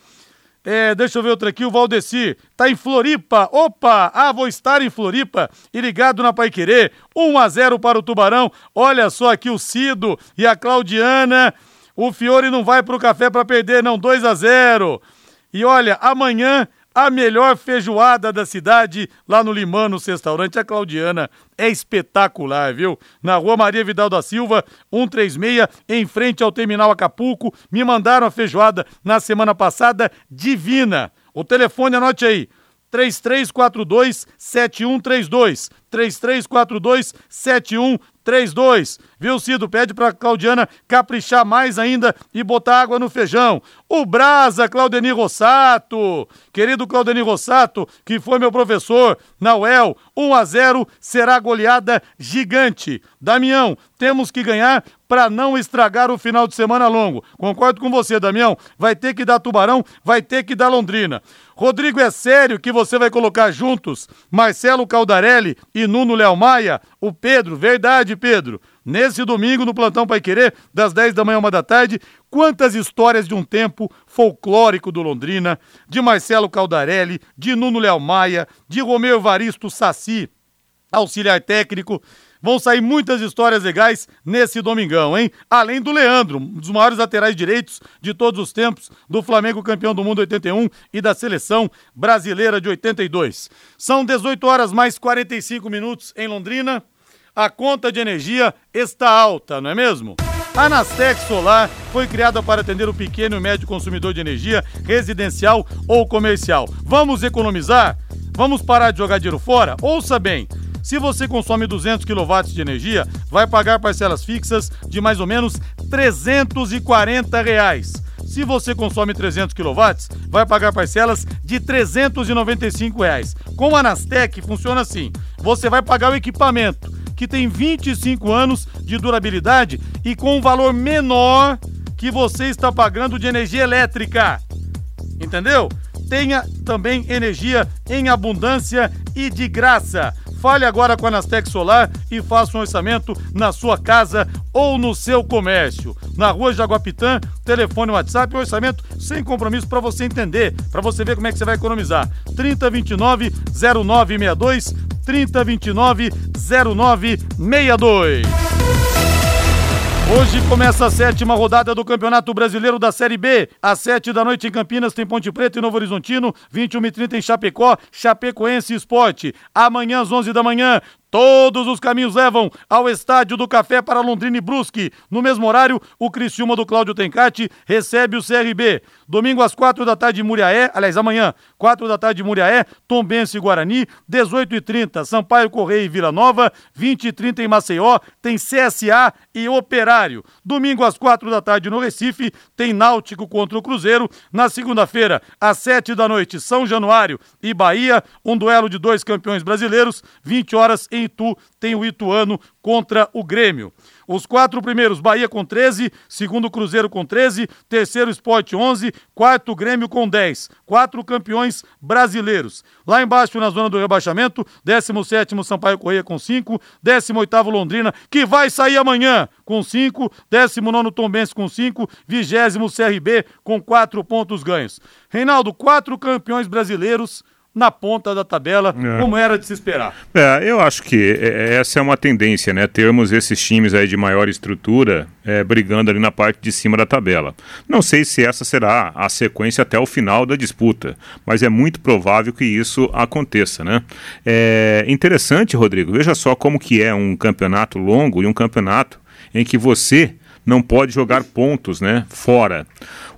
É, deixa eu ver outra aqui, o Valdeci. Tá em Floripa. Opa! Ah, vou estar em Floripa e ligado na Pai Querer. 1 a 0 para o Tubarão. Olha só aqui o Cido e a Claudiana. O Fiore não vai pro café para perder, não. 2 a 0. E olha, amanhã a melhor feijoada da cidade lá no Limanos Restaurante. A Claudiana é espetacular, viu? Na rua Maria Vidal da Silva, 136, em frente ao Terminal Acapulco. Me mandaram a feijoada na semana passada, divina. O telefone, anote aí. 3342 7132. 3342 7132. Viu, Cido? Pede pra Claudiana caprichar mais ainda e botar água no feijão. O Brasa, Claudenir Rossato. Querido Claudenir Rossato, que foi meu professor na UEL, 1 a 0 será goleada gigante. Damião, temos que ganhar para não estragar o final de semana longo. Concordo com você, Damião. Vai ter que dar Tubarão, vai ter que dar Londrina. Rodrigo, é sério que você vai colocar juntos Marcelo Caldarelli e Nuno Léo Maia? O Pedro, verdade, Pedro. Nesse domingo, no Plantão Pai Querer, das 10 da manhã uma da tarde, quantas histórias de um tempo folclórico do Londrina, de Marcelo Caldarelli, de Nuno Léo Maia, de Romeu Evaristo Saci, auxiliar técnico. Vão sair muitas histórias legais nesse domingão, hein? Além do Leandro, um dos maiores laterais direitos de todos os tempos, do Flamengo campeão do mundo 81 e da seleção brasileira de 82. São 18 horas mais 45 minutos em Londrina a conta de energia está alta, não é mesmo? A Nastec Solar foi criada para atender o pequeno e médio consumidor de energia residencial ou comercial. Vamos economizar? Vamos parar de jogar dinheiro fora? Ouça bem. Se você consome 200 kW de energia, vai pagar parcelas fixas de mais ou menos 340 reais. Se você consome 300 kW, vai pagar parcelas de 395 reais. Com a Nastec funciona assim: você vai pagar o equipamento que tem 25 anos de durabilidade e com um valor menor que você está pagando de energia elétrica. Entendeu? Tenha também energia em abundância e de graça. Fale agora com a Anastec Solar e faça um orçamento na sua casa ou no seu comércio. Na rua Jaguapitã, telefone WhatsApp, orçamento sem compromisso para você entender, para você ver como é que você vai economizar. 3029 0962 3029 0962. Hoje começa a sétima rodada do Campeonato Brasileiro da Série B. Às sete da noite em Campinas tem Ponte Preta e Novo Horizontino, 21 e 30 em Chapecó, Chapecoense Esporte. Amanhã às 11 da manhã, Todos os caminhos levam ao Estádio do Café para Londrina e Brusque. No mesmo horário, o Criciúma do Cláudio Tencati recebe o CRB. Domingo às quatro da tarde, Muriaé, aliás, amanhã, quatro da tarde, Muriaé, Tombense e Guarani, 18 e 30 Sampaio Correia e Vila Nova, 20 e 30 em Maceió, tem CSA e Operário. Domingo às quatro da tarde, no Recife, tem Náutico contra o Cruzeiro. Na segunda-feira, às sete da noite, São Januário e Bahia, um duelo de dois campeões brasileiros, 20 horas em Itu, tem o Ituano contra o Grêmio. Os quatro primeiros, Bahia com 13, segundo Cruzeiro com 13, terceiro Esporte 11, quarto Grêmio com 10. Quatro campeões brasileiros. Lá embaixo, na zona do rebaixamento, 17 Sampaio Correia com 5, 18 Londrina, que vai sair amanhã com 5, 19 Tombense com 5, 20 CRB com 4 pontos ganhos. Reinaldo, quatro campeões brasileiros na ponta da tabela, é. como era de se esperar. É, eu acho que é, essa é uma tendência, né? Termos esses times aí de maior estrutura é, brigando ali na parte de cima da tabela. Não sei se essa será a sequência até o final da disputa, mas é muito provável que isso aconteça, né? É interessante, Rodrigo, veja só como que é um campeonato longo e um campeonato em que você não pode jogar pontos, né? Fora.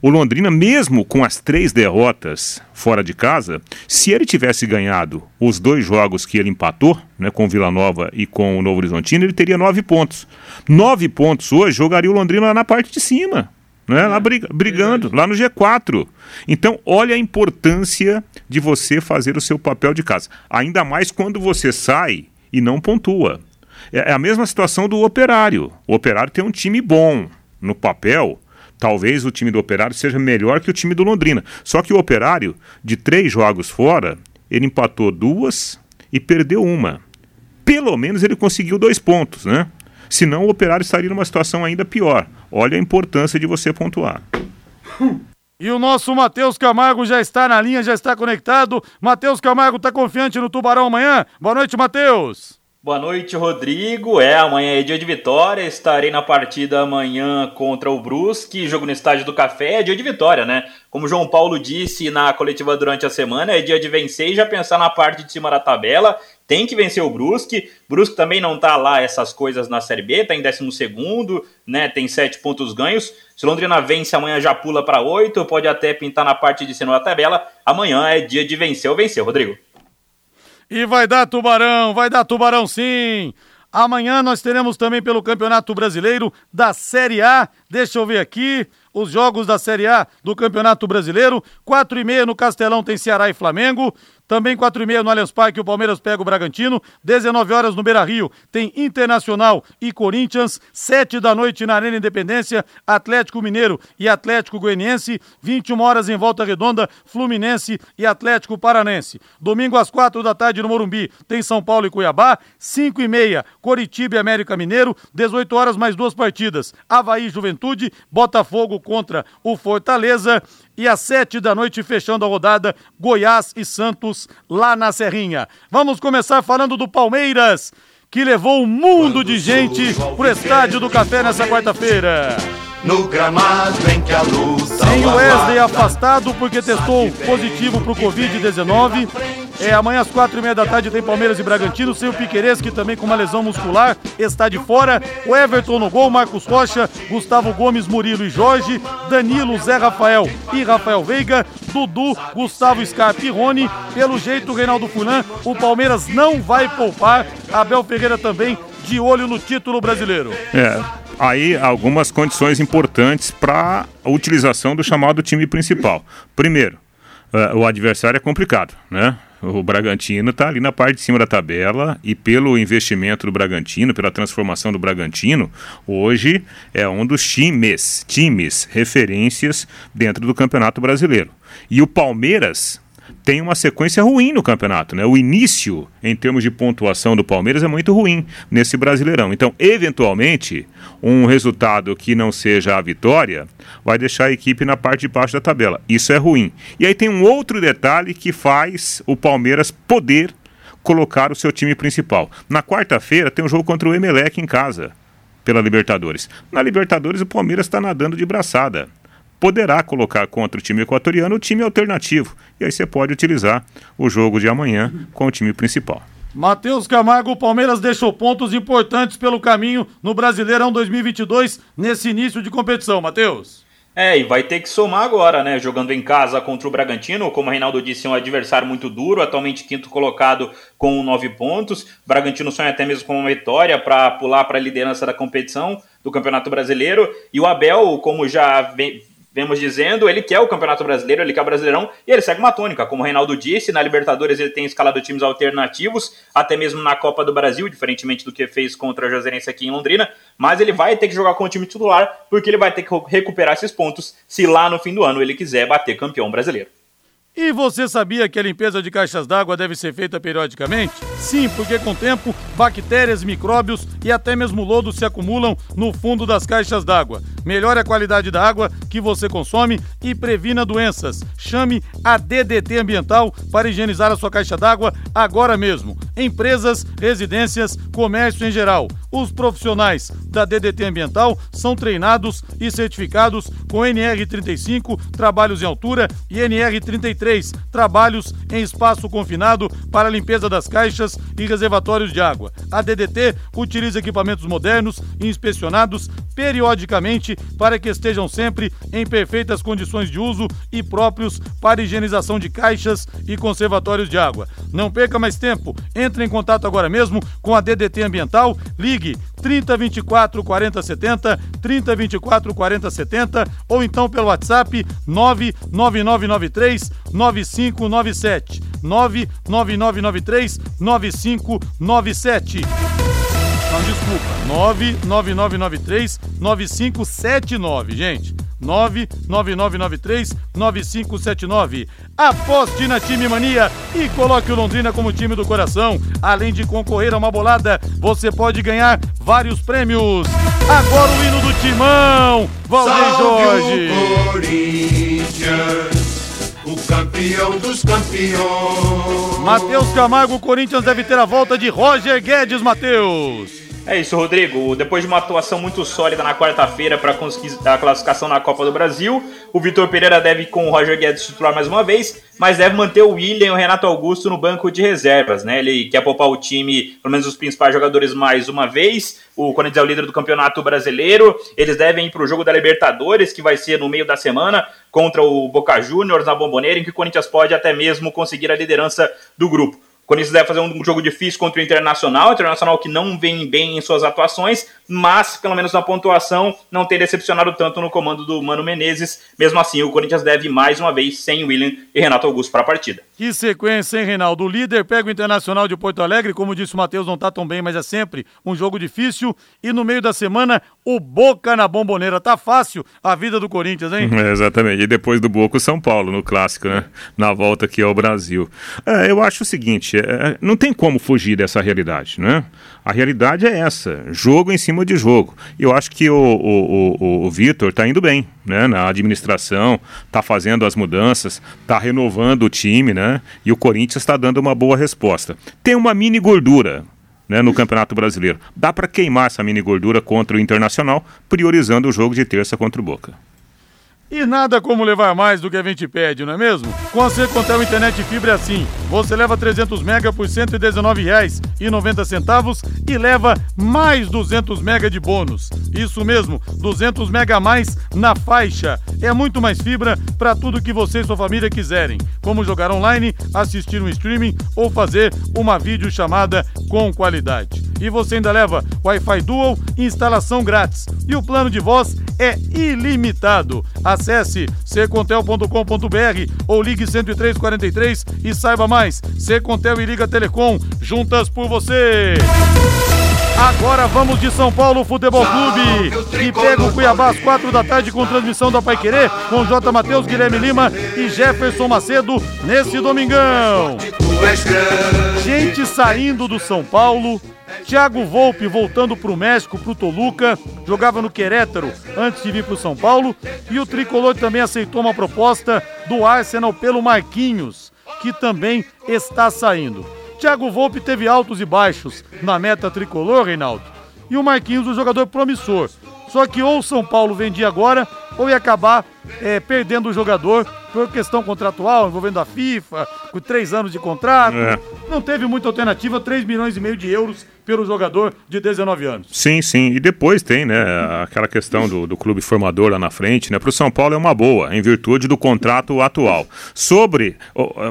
O Londrina, mesmo com as três derrotas fora de casa, se ele tivesse ganhado os dois jogos que ele empatou, né, com o Vila Nova e com o Novo Horizontino, ele teria nove pontos. Nove pontos hoje jogaria o Londrina na parte de cima. Né, lá brigando, lá no G4. Então, olha a importância de você fazer o seu papel de casa. Ainda mais quando você sai e não pontua. É, é a mesma situação do operário. O operário tem um time bom no papel. Talvez o time do Operário seja melhor que o time do Londrina. Só que o Operário, de três jogos fora, ele empatou duas e perdeu uma. Pelo menos ele conseguiu dois pontos, né? Senão o Operário estaria numa situação ainda pior. Olha a importância de você pontuar. E o nosso Matheus Camargo já está na linha, já está conectado. Matheus Camargo está confiante no Tubarão amanhã? Boa noite, Matheus. Boa noite, Rodrigo. É, amanhã é dia de vitória. Estarei na partida amanhã contra o Brusque. Jogo no estádio do Café é dia de vitória, né? Como João Paulo disse na coletiva durante a semana, é dia de vencer e já pensar na parte de cima da tabela. Tem que vencer o Brusque. Brusque também não tá lá essas coisas na Série B, tá em 12 segundo, né? Tem sete pontos ganhos. Se Londrina vence, amanhã já pula para oito, pode até pintar na parte de cima da tabela. Amanhã é dia de vencer ou vencer, Rodrigo. E vai dar tubarão, vai dar tubarão sim. Amanhã nós teremos também pelo Campeonato Brasileiro da Série A. Deixa eu ver aqui os jogos da Série A do Campeonato Brasileiro. Quatro e meia no Castelão tem Ceará e Flamengo. Também 4 e meia no Allianz Parque, o Palmeiras pega o Bragantino. 19 horas no Beira Rio, tem Internacional e Corinthians. 7 da noite na Arena Independência, Atlético Mineiro e Atlético Goianiense. 21 horas em Volta Redonda, Fluminense e Atlético Paranense. Domingo às 4 da tarde no Morumbi, tem São Paulo e Cuiabá. 5 e meia, Coritiba e América Mineiro. 18 horas mais duas partidas. Havaí Juventude, Botafogo contra o Fortaleza. E às sete da noite, fechando a rodada, Goiás e Santos lá na Serrinha. Vamos começar falando do Palmeiras, que levou um mundo de gente pro Estádio do Café nessa quarta-feira. No gramado em que a luz Sem o Wesley afastado porque testou positivo pro Covid-19. É, amanhã às quatro e meia da tarde tem Palmeiras e Bragantino, sem o Piqueires, que também com uma lesão muscular está de fora. O Everton no gol, Marcos Rocha, Gustavo Gomes, Murilo e Jorge, Danilo, Zé Rafael e Rafael Veiga, Dudu, Gustavo Scarpa e Rony. Pelo jeito, Reinaldo Fulan, o Palmeiras não vai poupar. Abel Ferreira também de olho no título brasileiro. É, aí algumas condições importantes para a utilização do chamado time principal. Primeiro, uh, o adversário é complicado, né? O Bragantino está ali na parte de cima da tabela e pelo investimento do Bragantino, pela transformação do Bragantino, hoje é um dos times, times, referências dentro do Campeonato Brasileiro. E o Palmeiras tem uma sequência ruim no campeonato, né? O início, em termos de pontuação do Palmeiras, é muito ruim nesse Brasileirão. Então, eventualmente, um resultado que não seja a vitória vai deixar a equipe na parte de baixo da tabela. Isso é ruim. E aí tem um outro detalhe que faz o Palmeiras poder colocar o seu time principal. Na quarta-feira tem um jogo contra o Emelec em casa, pela Libertadores. Na Libertadores o Palmeiras está nadando de braçada poderá colocar contra o time equatoriano o time alternativo. E aí você pode utilizar o jogo de amanhã com o time principal. Matheus Camargo, o Palmeiras deixou pontos importantes pelo caminho no Brasileirão 2022 nesse início de competição, Matheus. É, e vai ter que somar agora, né? Jogando em casa contra o Bragantino, como o Reinaldo disse, é um adversário muito duro, atualmente quinto colocado com nove pontos. O Bragantino sonha até mesmo com uma vitória para pular para a liderança da competição do Campeonato Brasileiro. E o Abel, como já vem, vemos dizendo, ele quer o Campeonato Brasileiro, ele quer o Brasileirão, e ele segue uma tônica. Como o Reinaldo disse, na Libertadores ele tem escalado times alternativos, até mesmo na Copa do Brasil, diferentemente do que fez contra a Joserense aqui em Londrina, mas ele vai ter que jogar com o time titular, porque ele vai ter que recuperar esses pontos se lá no fim do ano ele quiser bater campeão brasileiro. E você sabia que a limpeza de caixas d'água deve ser feita periodicamente? Sim, porque com o tempo, bactérias, micróbios e até mesmo lodo se acumulam no fundo das caixas d'água. Melhore a qualidade da água que você consome e previna doenças. Chame a DDT Ambiental para higienizar a sua caixa d'água agora mesmo. Empresas, residências, comércio em geral. Os profissionais da DDT Ambiental são treinados e certificados com NR35, trabalhos em altura, e NR33, trabalhos em espaço confinado para limpeza das caixas e reservatórios de água. A DDT utiliza equipamentos modernos e inspecionados periodicamente para que estejam sempre em perfeitas condições de uso e próprios para higienização de caixas e conservatórios de água. Não perca mais tempo. Entre em contato agora mesmo com a DDT Ambiental. Ligue 3024 4070, 3024 4070 ou então pelo WhatsApp 99993 9597. 99993 9597. Não, desculpa. 99993 9579, gente. 99993-9579. Aposte na Time Mania e coloque o Londrina como time do coração. Além de concorrer a uma bolada, você pode ganhar vários prêmios. Agora o hino do Timão, Valdeir Jorge. O Corinthians, o campeão dos campeões. Matheus Camargo, o Corinthians deve ter a volta de Roger Guedes, Matheus. É isso, Rodrigo. Depois de uma atuação muito sólida na quarta-feira para conseguir a classificação na Copa do Brasil, o Vitor Pereira deve com o Roger Guedes titular mais uma vez, mas deve manter o William e o Renato Augusto no banco de reservas, né? Ele quer poupar o time, pelo menos os principais jogadores, mais uma vez. O Corinthians é o líder do Campeonato Brasileiro. Eles devem ir para o jogo da Libertadores, que vai ser no meio da semana, contra o Boca Juniors na Bomboneira, em que o Corinthians pode até mesmo conseguir a liderança do grupo. Corinthians deve fazer um jogo difícil contra o Internacional, o Internacional que não vem bem em suas atuações, mas pelo menos na pontuação não tem decepcionado tanto no comando do Mano Menezes. Mesmo assim, o Corinthians deve mais uma vez sem William e Renato Augusto para a partida. Que sequência, hein, Reinaldo? O líder pega o Internacional de Porto Alegre, como disse o Matheus, não tá tão bem, mas é sempre um jogo difícil. E no meio da semana, o Boca na bomboneira. Tá fácil a vida do Corinthians, hein? É, exatamente. E depois do Boca, o São Paulo, no clássico, né? Na volta aqui ao Brasil. É, eu acho o seguinte, é, não tem como fugir dessa realidade, né? A realidade é essa, jogo em cima de jogo. Eu acho que o, o, o, o Vitor está indo bem, né? Na administração, está fazendo as mudanças, está renovando o time, né? E o Corinthians está dando uma boa resposta. Tem uma mini gordura, né, no Campeonato Brasileiro. Dá para queimar essa mini gordura contra o Internacional, priorizando o jogo de terça contra o Boca. E nada como levar mais do que a gente pede, não é mesmo? Com a Secontel Internet Fibra é assim. Você leva 300 mega por R$ 119,90 e leva mais 200 mega de bônus. Isso mesmo, 200 mega a mais na faixa. É muito mais fibra para tudo que você e sua família quiserem, como jogar online, assistir um streaming ou fazer uma videochamada com qualidade. E você ainda leva Wi-Fi Dual instalação grátis. E o plano de voz é ilimitado. Acesse secontel.com.br ou ligue 10343 e saiba mais. Secontel e Liga Telecom, juntas por você. Agora vamos de São Paulo Futebol Clube, que pega o Cuiabá às quatro da tarde com transmissão da Pai Querer, com J. Matheus, Guilherme Lima e Jefferson Macedo nesse domingão. Gente saindo do São Paulo, Thiago Volpe voltando para o México, para o Toluca, jogava no Querétaro antes de vir para o São Paulo. E o Tricolor também aceitou uma proposta do Arsenal pelo Marquinhos, que também está saindo. Thiago Volpe teve altos e baixos na meta tricolor, Reinaldo. E o Marquinhos, um jogador promissor. Só que ou o São Paulo vendia agora, ou ia acabar é, perdendo o jogador por questão contratual, envolvendo a FIFA, com três anos de contrato. É. Não teve muita alternativa, 3 milhões e meio de euros pelo jogador de 19 anos. Sim, sim. E depois tem, né, aquela questão do, do clube formador lá na frente, né? Para o São Paulo é uma boa, em virtude do contrato atual. Sobre,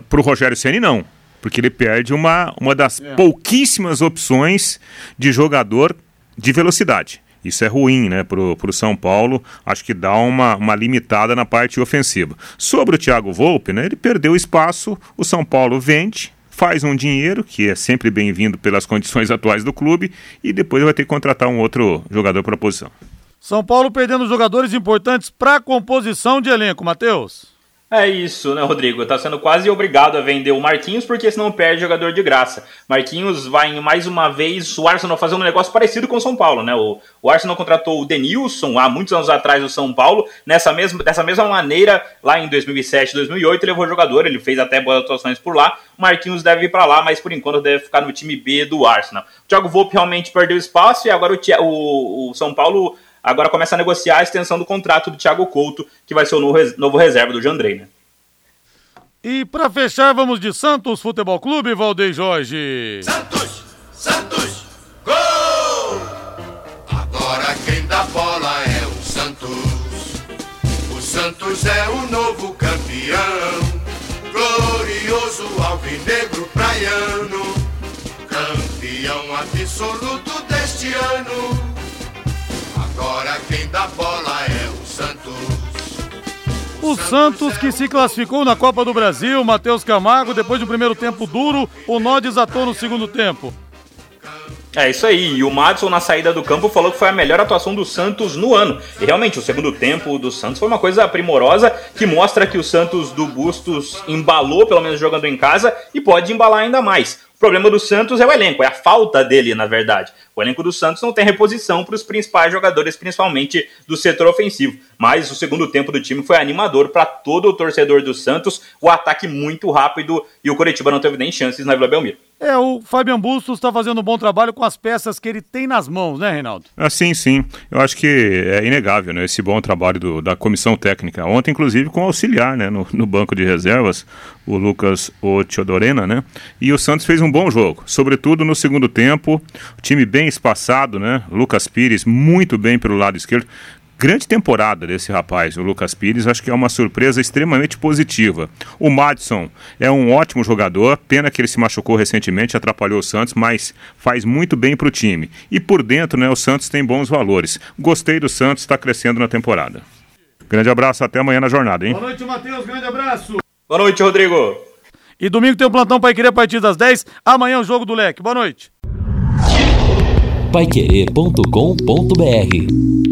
para o Rogério Ceni não. Porque ele perde uma, uma das É. pouquíssimas opções de jogador de velocidade. Isso é ruim, né, pro, pro São Paulo. Acho que dá uma, uma limitada na parte ofensiva. Sobre o Thiago Volpe, né, ele perdeu espaço, o São Paulo vende, faz um dinheiro, que é sempre bem-vindo pelas condições atuais do clube, e depois vai ter que contratar um outro jogador para a posição. São Paulo perdendo jogadores importantes para composição de elenco, Matheus. É isso, né, Rodrigo? Tá sendo quase obrigado a vender o Marquinhos, porque senão perde jogador de graça. Marquinhos vai mais uma vez o Arsenal fazer um negócio parecido com o São Paulo, né? O, o Arsenal contratou o Denilson há muitos anos atrás do São Paulo, nessa mesma, dessa mesma maneira, lá em 2007, 2008, levou jogador, ele fez até boas atuações por lá. O Marquinhos deve ir para lá, mas por enquanto deve ficar no time B do Arsenal. O Thiago Volpe realmente perdeu espaço e agora o, o, o São Paulo agora começa a negociar a extensão do contrato do Thiago Couto, que vai ser o novo, res- novo reserva do Jandrei, né? E para fechar, vamos de Santos Futebol Clube, Valdeir Jorge. Santos, Santos, gol! Agora quem dá bola é o Santos. Santos é o novo campeão. Glorioso alvinegro praiano. Campeão absoluto deste ano. Quem dá bola é o Santos. O Santos que se classificou na Copa do Brasil, Matheus Camargo, depois de um primeiro tempo duro, o nó desatou no segundo tempo. É isso aí, e o Madison na saída do campo falou que foi a melhor atuação do Santos no ano. E realmente, o segundo tempo do Santos foi uma coisa primorosa que mostra que o Santos do Bustos embalou, pelo menos jogando em casa, e pode embalar ainda mais. O problema do Santos é o elenco, é a falta dele, na verdade. O elenco do Santos não tem reposição para os principais jogadores, principalmente do setor ofensivo. Mas o segundo tempo do time foi animador para todo o torcedor do Santos, o ataque muito rápido e o Coritiba não teve nem chances na Vila Belmiro. É, o Fabian Bustos está fazendo um bom trabalho com as peças que ele tem nas mãos, né, Reinaldo? Ah, sim, sim. Eu acho que é inegável, né, esse bom trabalho do, da comissão técnica. Ontem, inclusive, com auxiliar, né, no, no banco de reservas, o Lucas Otiodorena, né? E o Santos fez um bom jogo, sobretudo no segundo tempo. O time bem espaçado, né? Lucas Pires muito bem pelo lado esquerdo. Grande temporada desse rapaz, o Lucas Pires, acho que é uma surpresa extremamente positiva. O Madison é um ótimo jogador, pena que ele se machucou recentemente, atrapalhou o Santos, mas faz muito bem para o time. E por dentro, né, o Santos tem bons valores. Gostei do Santos, está crescendo na temporada. Grande abraço, até amanhã na jornada, hein? Boa noite, Matheus, grande abraço. Boa noite, Rodrigo. E domingo tem o um plantão para querer a partir das 10. Amanhã o jogo do Leque. Boa noite. Paiquerê.com.br